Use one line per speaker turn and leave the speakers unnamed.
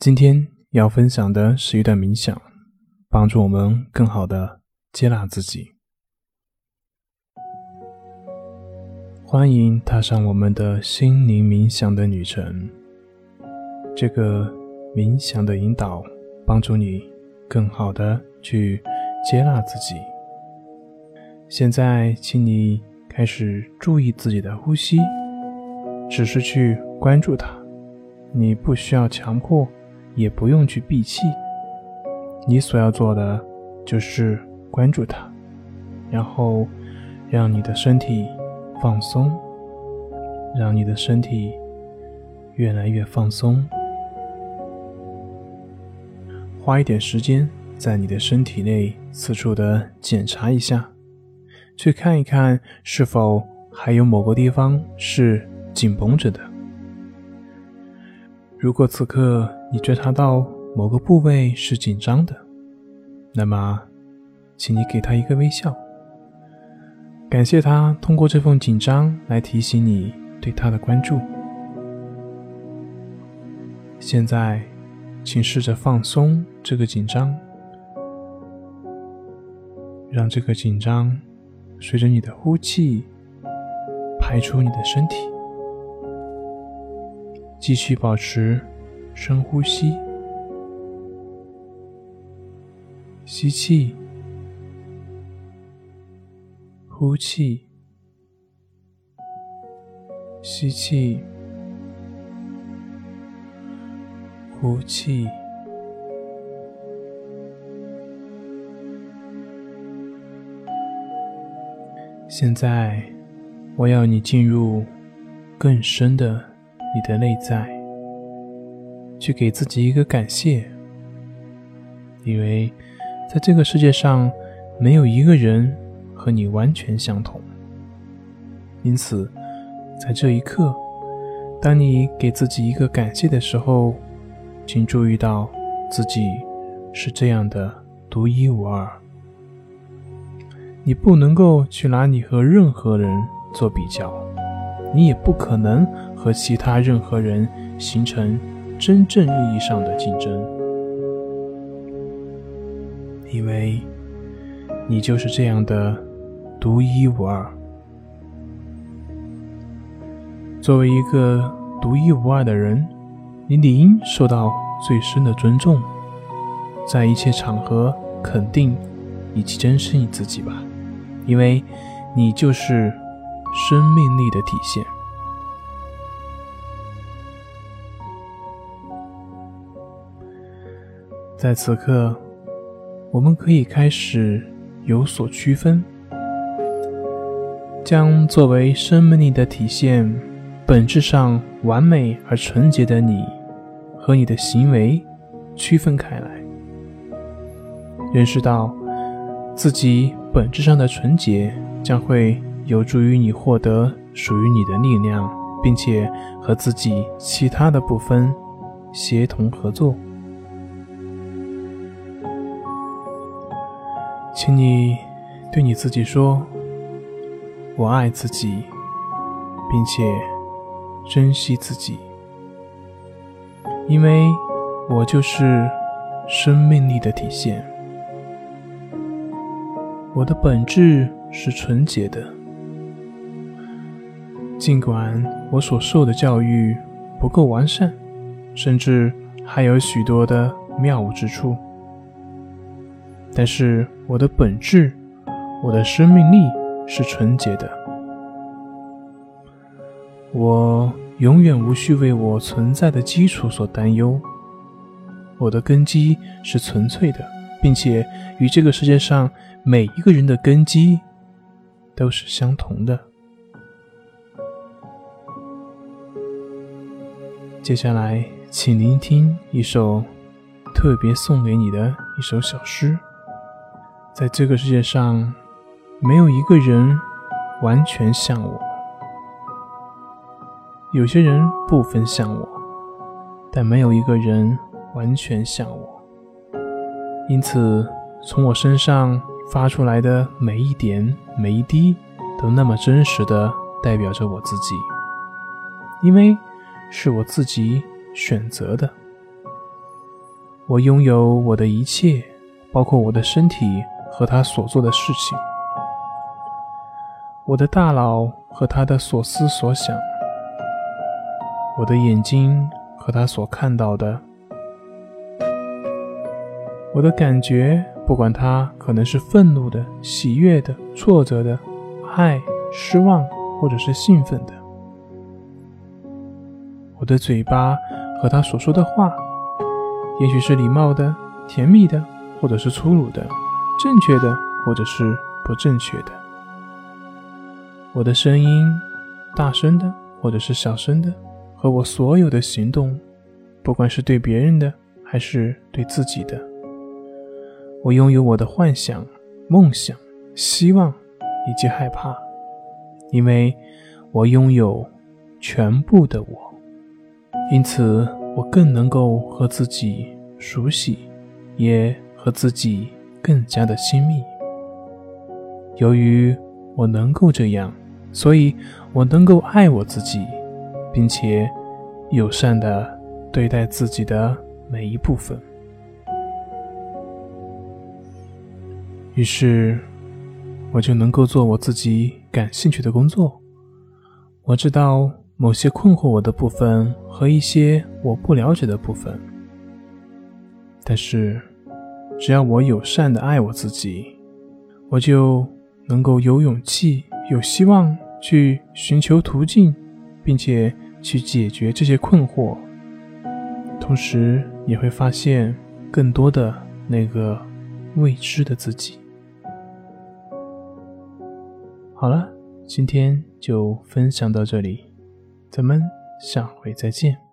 今天要分享的是一段冥想，帮助我们更好的接纳自己。欢迎踏上我们的心灵冥想的旅程。这个冥想的引导，帮助你更好的去接纳自己。现在，请你开始注意自己的呼吸，只是去关注它。你不需要强迫，也不用去闭气。你所要做的就是关注它，然后让你的身体。放松，让你的身体越来越放松。花一点时间在你的身体内四处的检查一下，去看一看是否还有某个地方是紧绷着的。如果此刻你觉察到某个部位是紧张的，那么，请你给他一个微笑。感谢他通过这份紧张来提醒你对他的关注。现在，请试着放松这个紧张，让这个紧张随着你的呼气排出你的身体。继续保持深呼吸，吸气。呼气，吸气，呼气。现在，我要你进入更深的你的内在，去给自己一个感谢，因为在这个世界上，没有一个人。和你完全相同，因此，在这一刻，当你给自己一个感谢的时候，请注意到自己是这样的独一无二。你不能够去拿你和任何人做比较，你也不可能和其他任何人形成真正意义上的竞争，因为你就是这样的。独一无二。作为一个独一无二的人，你理应受到最深的尊重，在一切场合肯定以及珍视你自己吧，因为你就是生命力的体现。在此刻，我们可以开始有所区分。将作为生命力的体现，本质上完美而纯洁的你，和你的行为区分开来。认识到自己本质上的纯洁，将会有助于你获得属于你的力量，并且和自己其他的部分协同合作。请你对你自己说。我爱自己，并且珍惜自己，因为我就是生命力的体现。我的本质是纯洁的，尽管我所受的教育不够完善，甚至还有许多的谬误之处，但是我的本质，我的生命力。是纯洁的，我永远无需为我存在的基础所担忧。我的根基是纯粹的，并且与这个世界上每一个人的根基都是相同的。接下来，请聆听一首特别送给你的一首小诗。在这个世界上。没有一个人完全像我，有些人部分像我，但没有一个人完全像我。因此，从我身上发出来的每一点、每一滴，都那么真实的代表着我自己，因为是我自己选择的。我拥有我的一切，包括我的身体和他所做的事情，我的大脑和他的所思所想，我的眼睛和他所看到的，我的感觉，不管他可能是愤怒的、喜悦的、挫折的、爱、失望或者是兴奋的，我的嘴巴和他所说的话。也许是礼貌的、甜蜜的，或者是粗鲁的；正确的，或者是不正确的。我的声音，大声的，或者是小声的，和我所有的行动，不管是对别人的，还是对自己的。我拥有我的幻想、梦想、希望以及害怕，因为我拥有全部的我，因此。我更能够和自己熟悉，也和自己更加的亲密。由于我能够这样，所以我能够爱我自己，并且友善的对待自己的每一部分。于是，我就能够做我自己感兴趣的工作。我知道。某些困惑我的部分和一些我不了解的部分，但是只要我友善的爱我自己，我就能够有勇气、有希望去寻求途径，并且去解决这些困惑，同时也会发现更多的那个未知的自己。好了，今天就分享到这里。咱们下回再见。